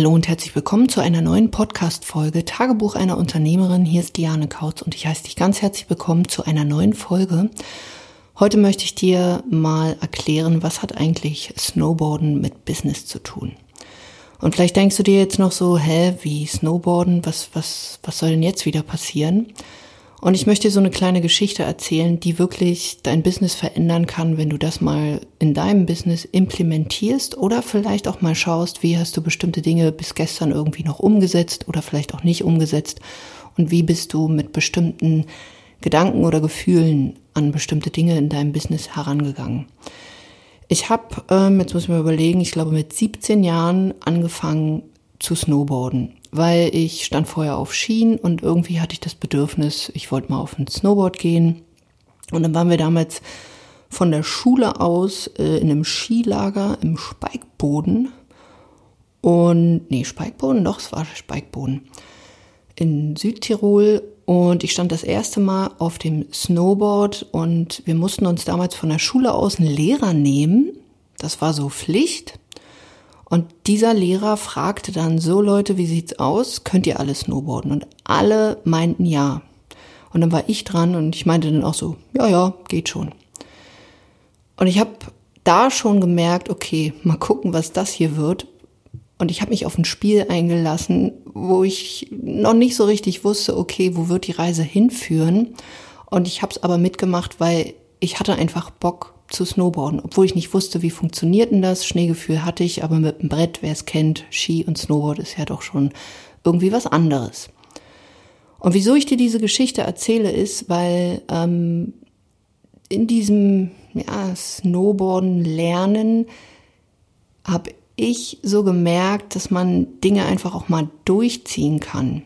Hallo und herzlich willkommen zu einer neuen Podcast-Folge Tagebuch einer Unternehmerin. Hier ist Diane Kautz und ich heiße dich ganz herzlich willkommen zu einer neuen Folge. Heute möchte ich dir mal erklären, was hat eigentlich Snowboarden mit Business zu tun. Und vielleicht denkst du dir jetzt noch so, hä, wie Snowboarden, was, was, was soll denn jetzt wieder passieren? Und ich möchte dir so eine kleine Geschichte erzählen, die wirklich dein Business verändern kann, wenn du das mal in deinem Business implementierst oder vielleicht auch mal schaust, wie hast du bestimmte Dinge bis gestern irgendwie noch umgesetzt oder vielleicht auch nicht umgesetzt und wie bist du mit bestimmten Gedanken oder Gefühlen an bestimmte Dinge in deinem Business herangegangen. Ich habe, ähm, jetzt muss ich mal überlegen, ich glaube mit 17 Jahren angefangen zu snowboarden weil ich stand vorher auf Skien und irgendwie hatte ich das Bedürfnis, ich wollte mal auf ein Snowboard gehen. Und dann waren wir damals von der Schule aus äh, in einem Skilager im Speikboden. Und, nee, Speikboden, doch, es war Speikboden. In Südtirol. Und ich stand das erste Mal auf dem Snowboard und wir mussten uns damals von der Schule aus einen Lehrer nehmen. Das war so Pflicht. Und dieser Lehrer fragte dann so Leute, wie sieht's aus? Könnt ihr alle snowboarden? Und alle meinten ja. Und dann war ich dran und ich meinte dann auch so, ja, ja, geht schon. Und ich habe da schon gemerkt, okay, mal gucken, was das hier wird. Und ich habe mich auf ein Spiel eingelassen, wo ich noch nicht so richtig wusste, okay, wo wird die Reise hinführen. Und ich habe es aber mitgemacht, weil ich hatte einfach Bock zu snowboarden, obwohl ich nicht wusste, wie funktioniert denn das. Schneegefühl hatte ich, aber mit dem Brett, wer es kennt, Ski und Snowboard ist ja doch schon irgendwie was anderes. Und wieso ich dir diese Geschichte erzähle, ist, weil ähm, in diesem ja, Snowboarden lernen habe ich so gemerkt, dass man Dinge einfach auch mal durchziehen kann.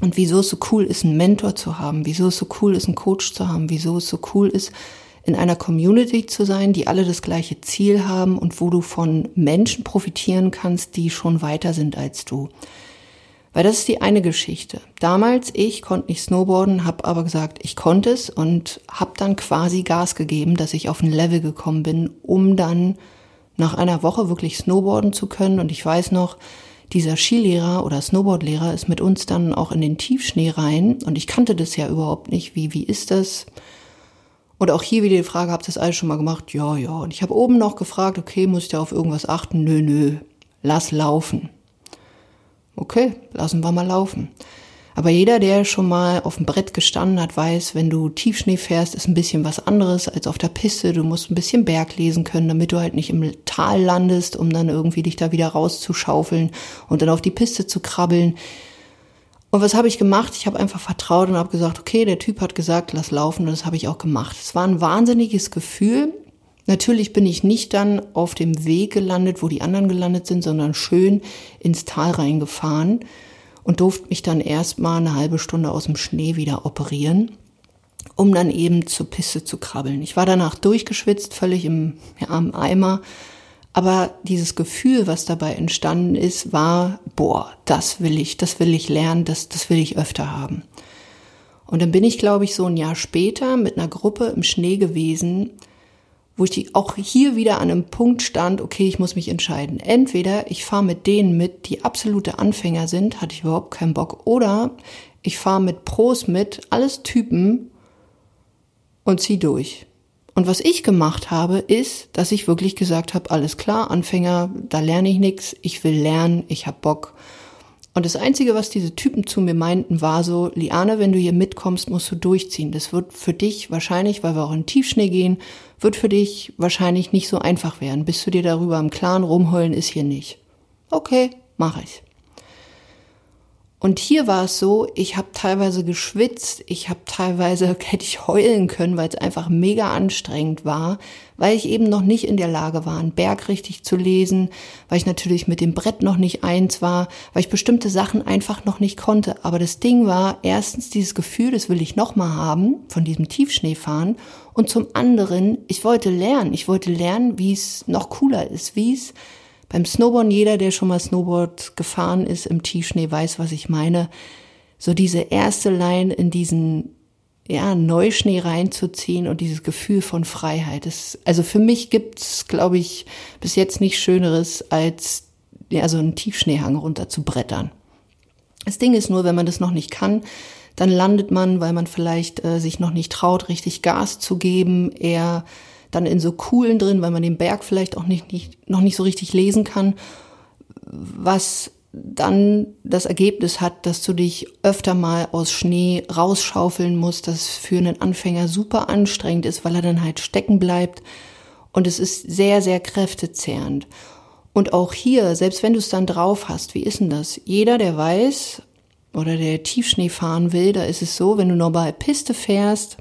Und wieso es so cool ist, einen Mentor zu haben, wieso es so cool ist, einen Coach zu haben, wieso es so cool ist, in einer Community zu sein, die alle das gleiche Ziel haben und wo du von Menschen profitieren kannst, die schon weiter sind als du. Weil das ist die eine Geschichte. Damals, ich konnte nicht snowboarden, habe aber gesagt, ich konnte es und habe dann quasi Gas gegeben, dass ich auf ein Level gekommen bin, um dann nach einer Woche wirklich snowboarden zu können. Und ich weiß noch, dieser Skilehrer oder Snowboardlehrer ist mit uns dann auch in den Tiefschnee rein und ich kannte das ja überhaupt nicht. Wie, wie ist das? Und auch hier wieder die Frage, habt ihr das alles schon mal gemacht? Ja, ja. Und ich habe oben noch gefragt, okay, muss ich da auf irgendwas achten? Nö, nö, lass laufen. Okay, lassen wir mal laufen. Aber jeder, der schon mal auf dem Brett gestanden hat, weiß, wenn du Tiefschnee fährst, ist ein bisschen was anderes als auf der Piste. Du musst ein bisschen Berg lesen können, damit du halt nicht im Tal landest, um dann irgendwie dich da wieder rauszuschaufeln und dann auf die Piste zu krabbeln. Und was habe ich gemacht? Ich habe einfach vertraut und habe gesagt, okay, der Typ hat gesagt, lass laufen und das habe ich auch gemacht. Es war ein wahnsinniges Gefühl. Natürlich bin ich nicht dann auf dem Weg gelandet, wo die anderen gelandet sind, sondern schön ins Tal reingefahren und durfte mich dann erstmal eine halbe Stunde aus dem Schnee wieder operieren, um dann eben zur Piste zu krabbeln. Ich war danach durchgeschwitzt, völlig im, ja, im Eimer, aber dieses Gefühl, was dabei entstanden ist, war, boah, das will ich, das will ich lernen, das, das will ich öfter haben. Und dann bin ich, glaube ich, so ein Jahr später mit einer Gruppe im Schnee gewesen, wo ich auch hier wieder an einem Punkt stand, okay, ich muss mich entscheiden. Entweder ich fahre mit denen mit, die absolute Anfänger sind, hatte ich überhaupt keinen Bock, oder ich fahre mit Pros mit, alles Typen und zieh durch. Und was ich gemacht habe, ist, dass ich wirklich gesagt habe, alles klar, Anfänger, da lerne ich nichts, ich will lernen, ich hab Bock. Und das Einzige, was diese Typen zu mir meinten, war so, Liane, wenn du hier mitkommst, musst du durchziehen. Das wird für dich wahrscheinlich, weil wir auch in Tiefschnee gehen, wird für dich wahrscheinlich nicht so einfach werden. Bis du dir darüber im Klaren rumheulen, ist hier nicht. Okay, mach ich. Und hier war es so, ich habe teilweise geschwitzt, ich habe teilweise, hätte ich heulen können, weil es einfach mega anstrengend war, weil ich eben noch nicht in der Lage war, einen Berg richtig zu lesen, weil ich natürlich mit dem Brett noch nicht eins war, weil ich bestimmte Sachen einfach noch nicht konnte. Aber das Ding war, erstens dieses Gefühl, das will ich nochmal haben, von diesem Tiefschneefahren. Und zum anderen, ich wollte lernen, ich wollte lernen, wie es noch cooler ist, wie es beim Snowboarden, jeder, der schon mal Snowboard gefahren ist im Tiefschnee, weiß, was ich meine. So diese erste Line in diesen ja, Neuschnee reinzuziehen und dieses Gefühl von Freiheit. Das, also für mich gibt's, glaube ich, bis jetzt nichts Schöneres als ja, so einen Tiefschneehang runter zu brettern. Das Ding ist nur, wenn man das noch nicht kann, dann landet man, weil man vielleicht äh, sich noch nicht traut, richtig Gas zu geben, eher dann in so Kuhlen drin, weil man den Berg vielleicht auch nicht, nicht, noch nicht so richtig lesen kann, was dann das Ergebnis hat, dass du dich öfter mal aus Schnee rausschaufeln musst, das für einen Anfänger super anstrengend ist, weil er dann halt stecken bleibt und es ist sehr, sehr kräftezehrend. Und auch hier, selbst wenn du es dann drauf hast, wie ist denn das? Jeder, der weiß oder der Tiefschnee fahren will, da ist es so, wenn du normal Piste fährst,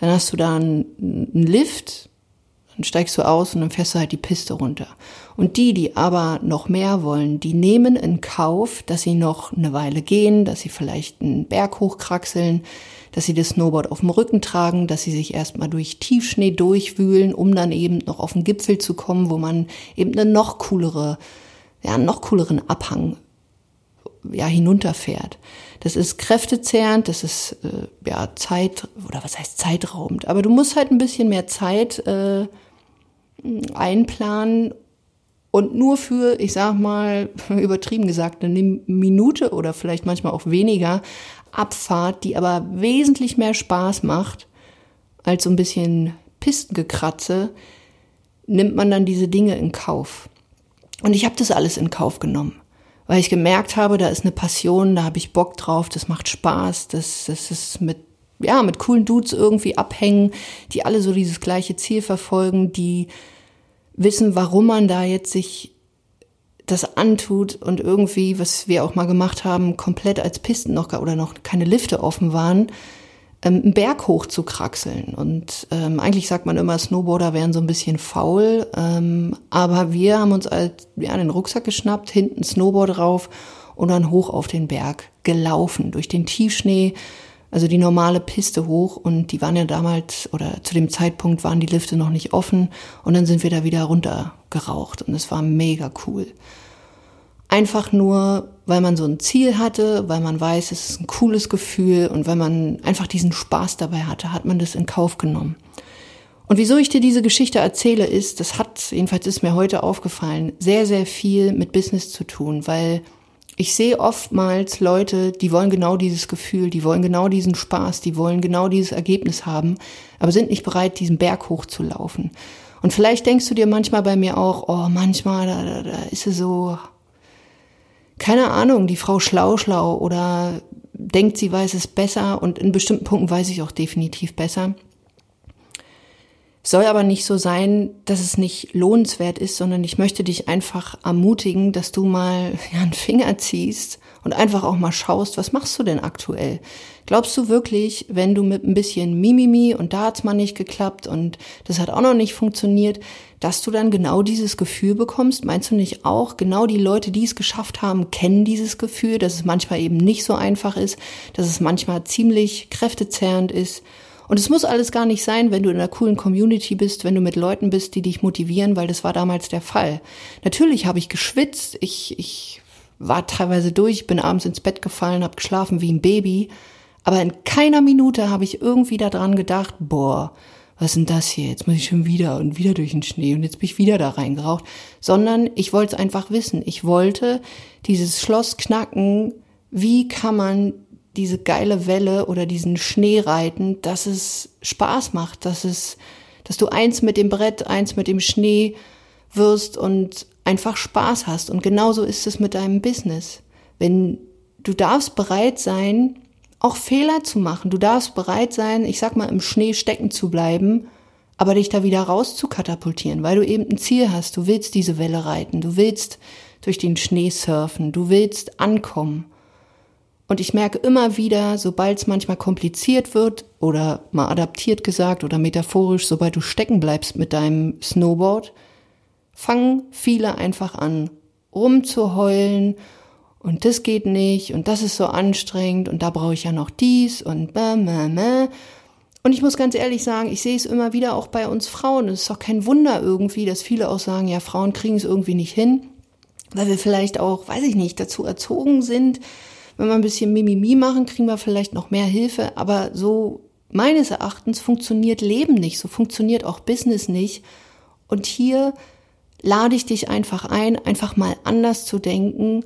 dann hast du da einen, einen Lift, dann steigst du aus und dann fährst du halt die Piste runter. Und die, die aber noch mehr wollen, die nehmen in Kauf, dass sie noch eine Weile gehen, dass sie vielleicht einen Berg hochkraxeln, dass sie das Snowboard auf dem Rücken tragen, dass sie sich erstmal durch Tiefschnee durchwühlen, um dann eben noch auf den Gipfel zu kommen, wo man eben eine noch coolere, ja, einen noch cooleren Abhang ja, hinunterfährt. Das ist kräftezehrend, das ist äh, ja Zeit oder was heißt zeitraubend. Aber du musst halt ein bisschen mehr Zeit äh, einplanen und nur für, ich sag mal, übertrieben gesagt, eine Minute oder vielleicht manchmal auch weniger Abfahrt, die aber wesentlich mehr Spaß macht als so ein bisschen Pistengekratze, nimmt man dann diese Dinge in Kauf. Und ich habe das alles in Kauf genommen weil ich gemerkt habe, da ist eine Passion, da habe ich Bock drauf, das macht Spaß, das, das ist mit ja, mit coolen Dudes irgendwie abhängen, die alle so dieses gleiche Ziel verfolgen, die wissen, warum man da jetzt sich das antut und irgendwie, was wir auch mal gemacht haben, komplett als Pisten noch oder noch keine Lifte offen waren, ähm, einen Berg hoch zu kraxeln. Und ähm, eigentlich sagt man immer, Snowboarder wären so ein bisschen faul. Ähm, aber wir haben uns halt ja, den Rucksack geschnappt, hinten Snowboard drauf und dann hoch auf den Berg gelaufen, durch den Tiefschnee, also die normale Piste hoch. Und die waren ja damals, oder zu dem Zeitpunkt waren die Lifte noch nicht offen. Und dann sind wir da wieder runtergeraucht. Und es war mega cool. Einfach nur, weil man so ein Ziel hatte, weil man weiß, es ist ein cooles Gefühl und weil man einfach diesen Spaß dabei hatte, hat man das in Kauf genommen. Und wieso ich dir diese Geschichte erzähle, ist, das hat, jedenfalls ist mir heute aufgefallen, sehr, sehr viel mit Business zu tun, weil ich sehe oftmals Leute, die wollen genau dieses Gefühl, die wollen genau diesen Spaß, die wollen genau dieses Ergebnis haben, aber sind nicht bereit, diesen Berg hochzulaufen. Und vielleicht denkst du dir manchmal bei mir auch, oh, manchmal, da, da, da ist es so keine Ahnung, die Frau schlau schlau oder denkt, sie weiß es besser und in bestimmten Punkten weiß ich auch definitiv besser. Soll aber nicht so sein, dass es nicht lohnenswert ist, sondern ich möchte dich einfach ermutigen, dass du mal einen Finger ziehst und einfach auch mal schaust, was machst du denn aktuell? Glaubst du wirklich, wenn du mit ein bisschen Mimimi und da hat's mal nicht geklappt und das hat auch noch nicht funktioniert, dass du dann genau dieses Gefühl bekommst? Meinst du nicht auch, genau die Leute, die es geschafft haben, kennen dieses Gefühl, dass es manchmal eben nicht so einfach ist, dass es manchmal ziemlich kräftezerrend ist? Und es muss alles gar nicht sein, wenn du in einer coolen Community bist, wenn du mit Leuten bist, die dich motivieren, weil das war damals der Fall. Natürlich habe ich geschwitzt, ich, ich war teilweise durch, bin abends ins Bett gefallen, habe geschlafen wie ein Baby, aber in keiner Minute habe ich irgendwie daran gedacht, boah, was ist denn das hier? Jetzt muss ich schon wieder und wieder durch den Schnee und jetzt bin ich wieder da reingeraucht. Sondern ich wollte es einfach wissen. Ich wollte dieses Schloss knacken. Wie kann man diese geile Welle oder diesen Schnee reiten, dass es Spaß macht, dass es, dass du eins mit dem Brett, eins mit dem Schnee wirst und einfach Spaß hast. Und genauso ist es mit deinem Business. Wenn du darfst bereit sein, auch Fehler zu machen. Du darfst bereit sein, ich sag mal, im Schnee stecken zu bleiben, aber dich da wieder raus zu katapultieren, weil du eben ein Ziel hast. Du willst diese Welle reiten, du willst durch den Schnee surfen, du willst ankommen. Und ich merke immer wieder, sobald es manchmal kompliziert wird oder mal adaptiert gesagt oder metaphorisch, sobald du stecken bleibst mit deinem Snowboard, fangen viele einfach an rumzuheulen und das geht nicht und das ist so anstrengend und da brauche ich ja noch dies und bäh, bäh, bäh. Und ich muss ganz ehrlich sagen, ich sehe es immer wieder auch bei uns Frauen. Es ist doch kein Wunder irgendwie, dass viele auch sagen, ja, Frauen kriegen es irgendwie nicht hin, weil wir vielleicht auch, weiß ich nicht, dazu erzogen sind. Wenn wir ein bisschen Mimimi machen, kriegen wir vielleicht noch mehr Hilfe. Aber so meines Erachtens funktioniert Leben nicht, so funktioniert auch Business nicht. Und hier lade ich dich einfach ein, einfach mal anders zu denken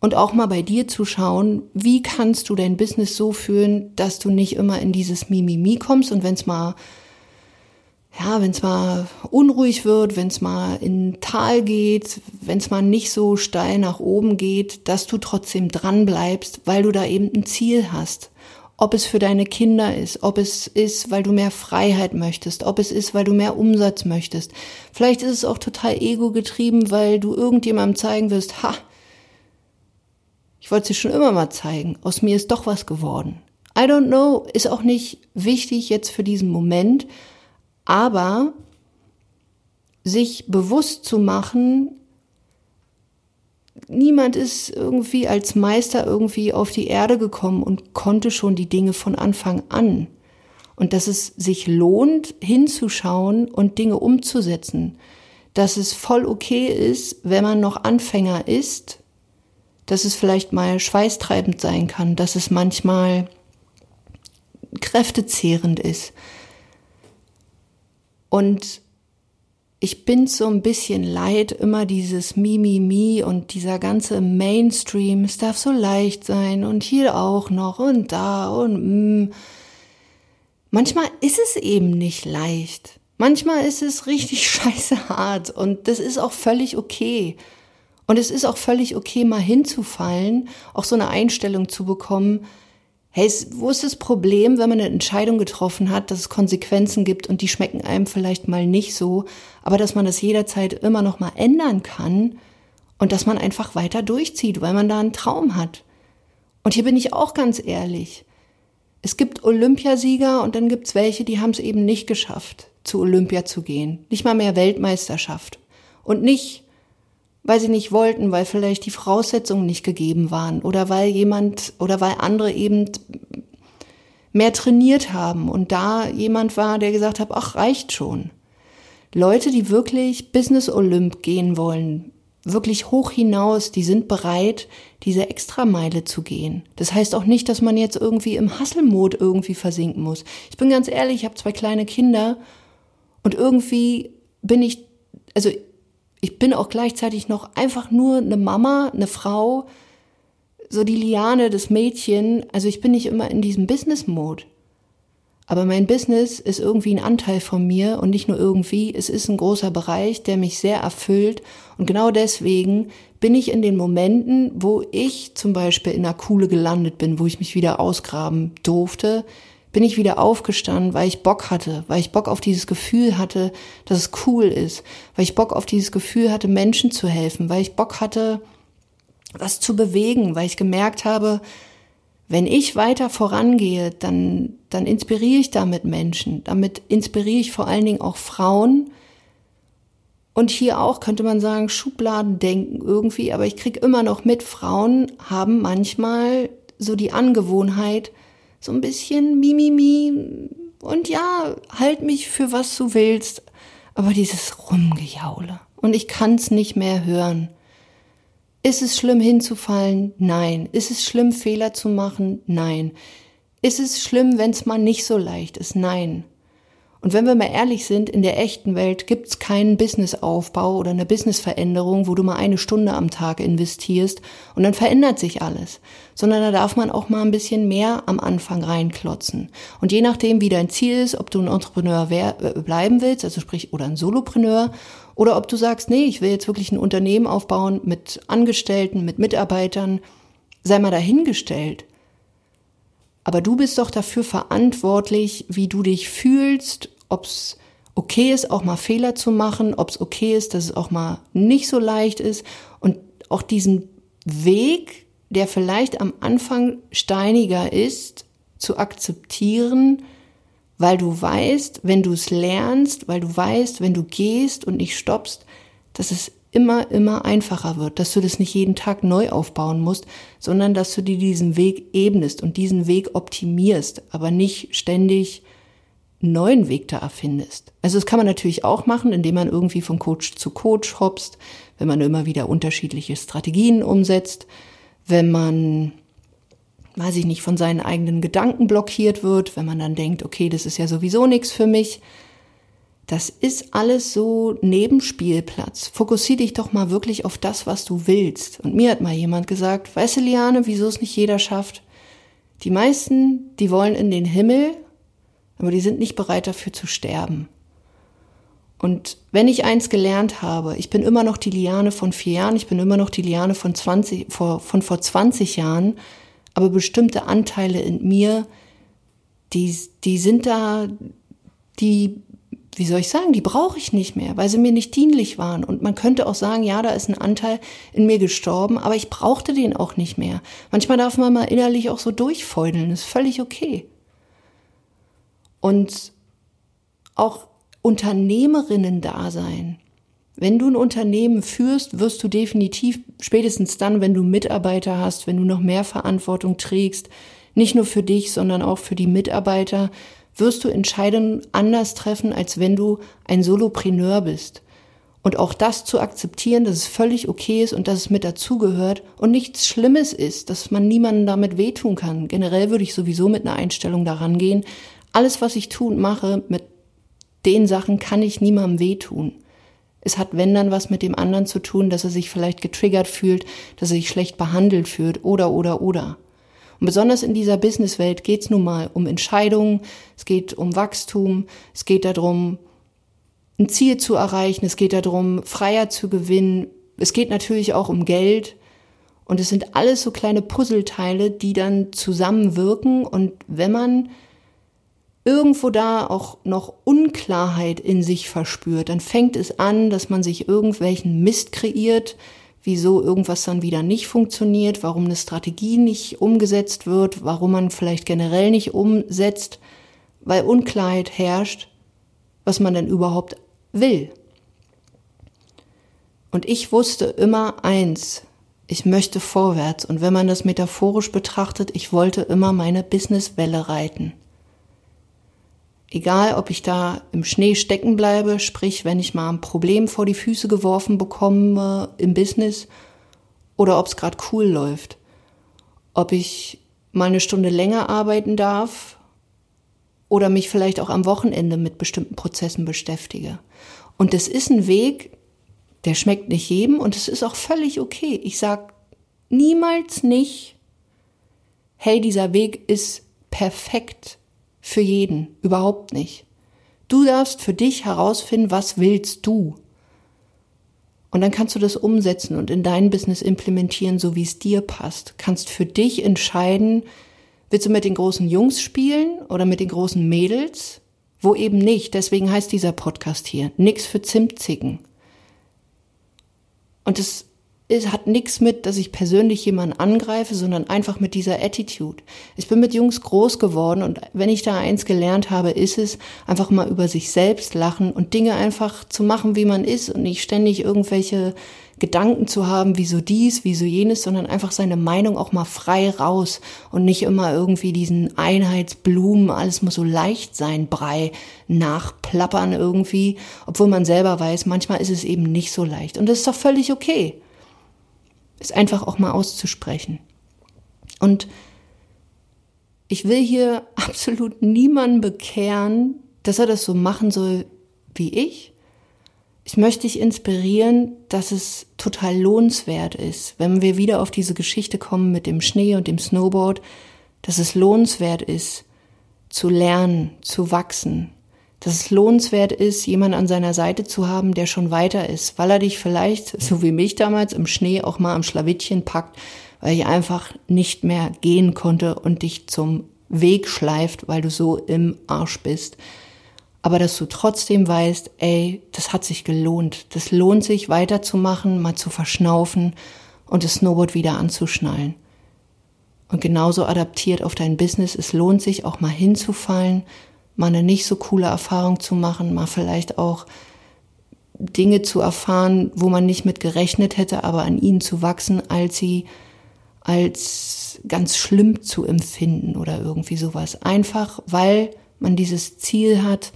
und auch mal bei dir zu schauen, wie kannst du dein Business so führen, dass du nicht immer in dieses Mimimi kommst und wenn es mal ja, wenn es mal unruhig wird, wenn es mal in Tal geht, wenn es mal nicht so steil nach oben geht, dass du trotzdem dran bleibst, weil du da eben ein Ziel hast. Ob es für deine Kinder ist, ob es ist, weil du mehr Freiheit möchtest, ob es ist, weil du mehr Umsatz möchtest. Vielleicht ist es auch total ego getrieben, weil du irgendjemandem zeigen wirst, ha, ich wollte dir schon immer mal zeigen, aus mir ist doch was geworden. I don't know, ist auch nicht wichtig jetzt für diesen Moment, aber sich bewusst zu machen, niemand ist irgendwie als Meister irgendwie auf die Erde gekommen und konnte schon die Dinge von Anfang an. Und dass es sich lohnt, hinzuschauen und Dinge umzusetzen. Dass es voll okay ist, wenn man noch Anfänger ist, dass es vielleicht mal schweißtreibend sein kann, dass es manchmal kräftezehrend ist. Und ich bin so ein bisschen leid, immer dieses Mimimi und dieser ganze Mainstream, es darf so leicht sein und hier auch noch und da und mm. manchmal ist es eben nicht leicht. Manchmal ist es richtig scheiße hart und das ist auch völlig okay. Und es ist auch völlig okay, mal hinzufallen, auch so eine Einstellung zu bekommen, Hey, wo ist das Problem, wenn man eine Entscheidung getroffen hat, dass es Konsequenzen gibt und die schmecken einem vielleicht mal nicht so, aber dass man das jederzeit immer noch mal ändern kann und dass man einfach weiter durchzieht, weil man da einen Traum hat. Und hier bin ich auch ganz ehrlich. Es gibt Olympiasieger und dann gibt's welche, die haben es eben nicht geschafft, zu Olympia zu gehen. Nicht mal mehr Weltmeisterschaft. Und nicht, weil sie nicht wollten, weil vielleicht die Voraussetzungen nicht gegeben waren oder weil jemand oder weil andere eben mehr trainiert haben und da jemand war, der gesagt hat, ach, reicht schon. Leute, die wirklich Business Olymp gehen wollen, wirklich hoch hinaus, die sind bereit, diese Extrameile zu gehen. Das heißt auch nicht, dass man jetzt irgendwie im Hasselmod irgendwie versinken muss. Ich bin ganz ehrlich, ich habe zwei kleine Kinder und irgendwie bin ich, also ich bin auch gleichzeitig noch einfach nur eine Mama, eine Frau, so die Liane, das Mädchen. Also ich bin nicht immer in diesem Business-Mode. Aber mein Business ist irgendwie ein Anteil von mir und nicht nur irgendwie, es ist ein großer Bereich, der mich sehr erfüllt. Und genau deswegen bin ich in den Momenten, wo ich zum Beispiel in einer Kuhle gelandet bin, wo ich mich wieder ausgraben durfte, bin ich wieder aufgestanden, weil ich Bock hatte, weil ich Bock auf dieses Gefühl hatte, dass es cool ist, weil ich Bock auf dieses Gefühl hatte, Menschen zu helfen, weil ich Bock hatte, was zu bewegen, weil ich gemerkt habe, wenn ich weiter vorangehe, dann, dann inspiriere ich damit Menschen. Damit inspiriere ich vor allen Dingen auch Frauen. Und hier auch könnte man sagen, Schubladen denken irgendwie, aber ich kriege immer noch mit, Frauen haben manchmal so die Angewohnheit, so ein bisschen Mimimi und ja, halt mich für was du willst, aber dieses Rumgejaule und ich kann's nicht mehr hören. Ist es schlimm hinzufallen? Nein. Ist es schlimm Fehler zu machen? Nein. Ist es schlimm, wenn's mal nicht so leicht ist? Nein. Und wenn wir mal ehrlich sind, in der echten Welt gibt's keinen Businessaufbau oder eine Businessveränderung, wo du mal eine Stunde am Tag investierst und dann verändert sich alles, sondern da darf man auch mal ein bisschen mehr am Anfang reinklotzen. Und je nachdem, wie dein Ziel ist, ob du ein Entrepreneur äh, bleiben willst, also sprich, oder ein Solopreneur, oder ob du sagst, nee, ich will jetzt wirklich ein Unternehmen aufbauen mit Angestellten, mit Mitarbeitern, sei mal dahingestellt. Aber du bist doch dafür verantwortlich, wie du dich fühlst, ob es okay ist, auch mal Fehler zu machen, ob es okay ist, dass es auch mal nicht so leicht ist. Und auch diesen Weg, der vielleicht am Anfang steiniger ist, zu akzeptieren, weil du weißt, wenn du es lernst, weil du weißt, wenn du gehst und nicht stoppst, dass es immer, immer einfacher wird, dass du das nicht jeden Tag neu aufbauen musst, sondern dass du dir diesen Weg ebnest und diesen Weg optimierst, aber nicht ständig einen neuen Weg da erfindest. Also das kann man natürlich auch machen, indem man irgendwie von Coach zu Coach hopst, wenn man immer wieder unterschiedliche Strategien umsetzt, wenn man weiß ich nicht, von seinen eigenen Gedanken blockiert wird, wenn man dann denkt, okay, das ist ja sowieso nichts für mich das ist alles so Nebenspielplatz. Fokussier dich doch mal wirklich auf das, was du willst. Und mir hat mal jemand gesagt, weißt du, Liane, wieso es nicht jeder schafft? Die meisten, die wollen in den Himmel, aber die sind nicht bereit dafür zu sterben. Und wenn ich eins gelernt habe, ich bin immer noch die Liane von vier Jahren, ich bin immer noch die Liane von 20, vor, von vor 20 Jahren, aber bestimmte Anteile in mir, die, die sind da, die wie soll ich sagen, die brauche ich nicht mehr, weil sie mir nicht dienlich waren. Und man könnte auch sagen, ja, da ist ein Anteil in mir gestorben, aber ich brauchte den auch nicht mehr. Manchmal darf man mal innerlich auch so durchfeudeln, ist völlig okay. Und auch Unternehmerinnen da sein. Wenn du ein Unternehmen führst, wirst du definitiv spätestens dann, wenn du Mitarbeiter hast, wenn du noch mehr Verantwortung trägst, nicht nur für dich, sondern auch für die Mitarbeiter, wirst du Entscheidungen anders treffen, als wenn du ein Solopreneur bist. Und auch das zu akzeptieren, dass es völlig okay ist und dass es mit dazugehört und nichts Schlimmes ist, dass man niemandem damit wehtun kann. Generell würde ich sowieso mit einer Einstellung daran gehen. Alles, was ich tue und mache, mit den Sachen kann ich niemandem wehtun. Es hat, wenn dann, was mit dem anderen zu tun, dass er sich vielleicht getriggert fühlt, dass er sich schlecht behandelt fühlt oder, oder, oder. Und besonders in dieser Businesswelt geht es nun mal um Entscheidungen, es geht um Wachstum, es geht darum, ein Ziel zu erreichen, es geht darum, Freier zu gewinnen, es geht natürlich auch um Geld. Und es sind alles so kleine Puzzleteile, die dann zusammenwirken. Und wenn man irgendwo da auch noch Unklarheit in sich verspürt, dann fängt es an, dass man sich irgendwelchen Mist kreiert, wieso irgendwas dann wieder nicht funktioniert, warum eine Strategie nicht umgesetzt wird, warum man vielleicht generell nicht umsetzt, weil Unklarheit herrscht, was man denn überhaupt will. Und ich wusste immer eins, ich möchte vorwärts und wenn man das metaphorisch betrachtet, ich wollte immer meine Businesswelle reiten. Egal, ob ich da im Schnee stecken bleibe, sprich, wenn ich mal ein Problem vor die Füße geworfen bekomme im Business, oder ob es gerade cool läuft. Ob ich mal eine Stunde länger arbeiten darf oder mich vielleicht auch am Wochenende mit bestimmten Prozessen beschäftige. Und das ist ein Weg, der schmeckt nicht jedem und es ist auch völlig okay. Ich sag niemals nicht, hey, dieser Weg ist perfekt für jeden, überhaupt nicht. Du darfst für dich herausfinden, was willst du. Und dann kannst du das umsetzen und in dein Business implementieren, so wie es dir passt. Kannst für dich entscheiden, willst du mit den großen Jungs spielen oder mit den großen Mädels? Wo eben nicht. Deswegen heißt dieser Podcast hier. Nix für Zimtzicken. Und es es hat nichts mit, dass ich persönlich jemanden angreife, sondern einfach mit dieser Attitude. Ich bin mit Jungs groß geworden und wenn ich da eins gelernt habe, ist es einfach mal über sich selbst lachen und Dinge einfach zu machen, wie man ist und nicht ständig irgendwelche Gedanken zu haben, wieso dies, wieso jenes, sondern einfach seine Meinung auch mal frei raus und nicht immer irgendwie diesen Einheitsblumen, alles muss so leicht sein, Brei nachplappern irgendwie, obwohl man selber weiß, manchmal ist es eben nicht so leicht und das ist doch völlig okay es einfach auch mal auszusprechen. Und ich will hier absolut niemanden bekehren, dass er das so machen soll wie ich. Ich möchte dich inspirieren, dass es total lohnenswert ist, wenn wir wieder auf diese Geschichte kommen mit dem Schnee und dem Snowboard, dass es lohnenswert ist, zu lernen, zu wachsen, dass es lohnenswert ist, jemanden an seiner Seite zu haben, der schon weiter ist, weil er dich vielleicht, so wie mich damals, im Schnee auch mal am Schlawittchen packt, weil ich einfach nicht mehr gehen konnte und dich zum Weg schleift, weil du so im Arsch bist. Aber dass du trotzdem weißt, ey, das hat sich gelohnt. Das lohnt sich weiterzumachen, mal zu verschnaufen und das Snowboard wieder anzuschnallen. Und genauso adaptiert auf dein Business, es lohnt sich auch mal hinzufallen mal eine nicht so coole Erfahrung zu machen, mal vielleicht auch Dinge zu erfahren, wo man nicht mit gerechnet hätte, aber an ihnen zu wachsen, als sie als ganz schlimm zu empfinden oder irgendwie sowas. Einfach, weil man dieses Ziel hat,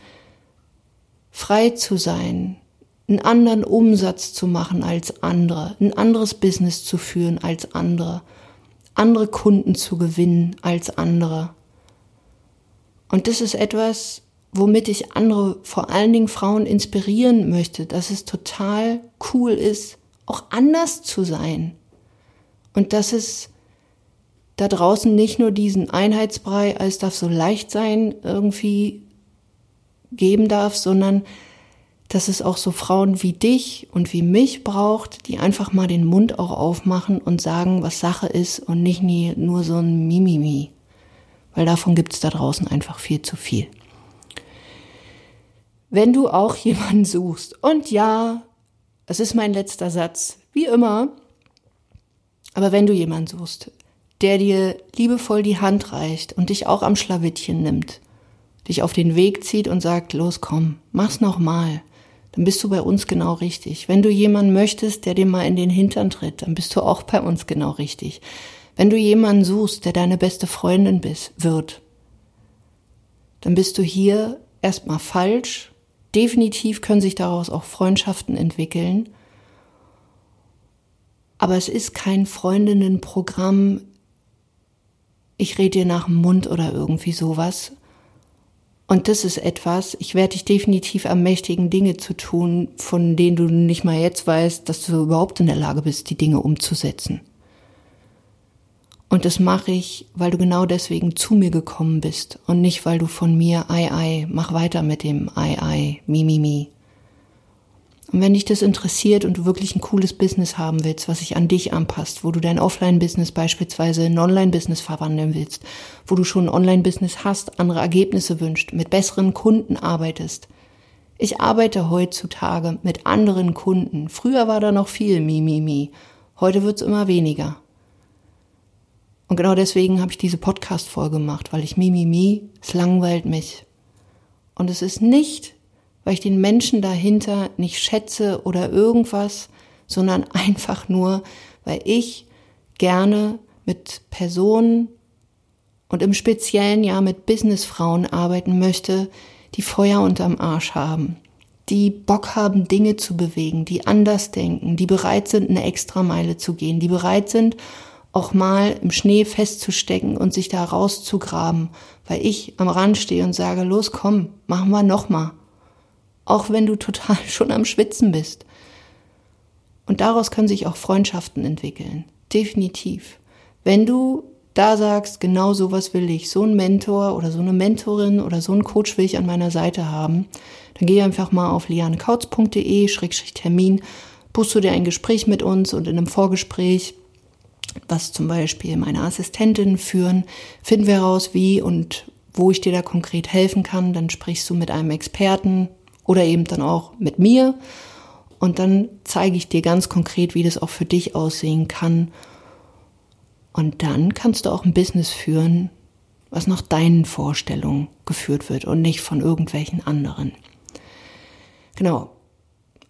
frei zu sein, einen anderen Umsatz zu machen als andere, ein anderes Business zu führen als andere, andere Kunden zu gewinnen als andere. Und das ist etwas, womit ich andere, vor allen Dingen Frauen inspirieren möchte, dass es total cool ist, auch anders zu sein. Und dass es da draußen nicht nur diesen Einheitsbrei, als darf so leicht sein, irgendwie geben darf, sondern dass es auch so Frauen wie dich und wie mich braucht, die einfach mal den Mund auch aufmachen und sagen, was Sache ist und nicht nie, nur so ein Mimimi. Weil davon gibt es da draußen einfach viel zu viel. Wenn du auch jemanden suchst, und ja, es ist mein letzter Satz, wie immer, aber wenn du jemanden suchst, der dir liebevoll die Hand reicht und dich auch am Schlawittchen nimmt, dich auf den Weg zieht und sagt, los komm, mach's noch mal, dann bist du bei uns genau richtig. Wenn du jemanden möchtest, der dir mal in den Hintern tritt, dann bist du auch bei uns genau richtig. Wenn du jemanden suchst, der deine beste Freundin bist, wird, dann bist du hier erstmal falsch. Definitiv können sich daraus auch Freundschaften entwickeln. Aber es ist kein Freundinnenprogramm, ich rede dir nach dem Mund oder irgendwie sowas. Und das ist etwas, ich werde dich definitiv ermächtigen, Dinge zu tun, von denen du nicht mal jetzt weißt, dass du überhaupt in der Lage bist, die Dinge umzusetzen. Und das mache ich, weil du genau deswegen zu mir gekommen bist und nicht, weil du von mir, ei, ei, mach weiter mit dem ei, ei, mi, mi, mi. Und wenn dich das interessiert und du wirklich ein cooles Business haben willst, was sich an dich anpasst, wo du dein Offline-Business beispielsweise in Online-Business verwandeln willst, wo du schon ein Online-Business hast, andere Ergebnisse wünscht, mit besseren Kunden arbeitest. Ich arbeite heutzutage mit anderen Kunden. Früher war da noch viel Mi, Mi, Mi. Heute wird's immer weniger. Und genau deswegen habe ich diese Podcast-Folge gemacht, weil ich Mi, Mi, Mi, es langweilt mich. Und es ist nicht weil ich den Menschen dahinter nicht schätze oder irgendwas, sondern einfach nur, weil ich gerne mit Personen und im speziellen ja mit Businessfrauen arbeiten möchte, die Feuer unterm Arsch haben, die Bock haben, Dinge zu bewegen, die anders denken, die bereit sind, eine Extrameile zu gehen, die bereit sind, auch mal im Schnee festzustecken und sich da rauszugraben, weil ich am Rand stehe und sage, los, komm, machen wir nochmal auch wenn du total schon am Schwitzen bist. Und daraus können sich auch Freundschaften entwickeln. Definitiv. Wenn du da sagst, genau sowas will ich, so ein Mentor oder so eine Mentorin oder so einen Coach will ich an meiner Seite haben, dann geh einfach mal auf lianekautz.de-termin, buchst du dir ein Gespräch mit uns und in einem Vorgespräch, was zum Beispiel meine Assistentinnen führen, finden wir heraus, wie und wo ich dir da konkret helfen kann. Dann sprichst du mit einem Experten, oder eben dann auch mit mir. Und dann zeige ich dir ganz konkret, wie das auch für dich aussehen kann. Und dann kannst du auch ein Business führen, was nach deinen Vorstellungen geführt wird und nicht von irgendwelchen anderen. Genau.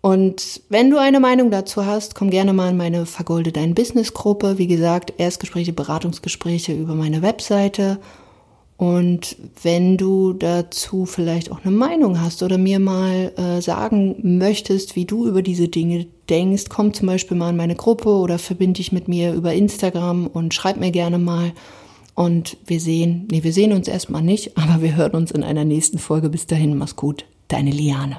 Und wenn du eine Meinung dazu hast, komm gerne mal in meine Vergolde dein Business Gruppe. Wie gesagt, Erstgespräche, Beratungsgespräche über meine Webseite und wenn du dazu vielleicht auch eine Meinung hast oder mir mal äh, sagen möchtest, wie du über diese Dinge denkst, komm zum Beispiel mal in meine Gruppe oder verbinde dich mit mir über Instagram und schreib mir gerne mal. Und wir sehen, nee, wir sehen uns erstmal nicht, aber wir hören uns in einer nächsten Folge. Bis dahin, mach's gut. Deine Liane.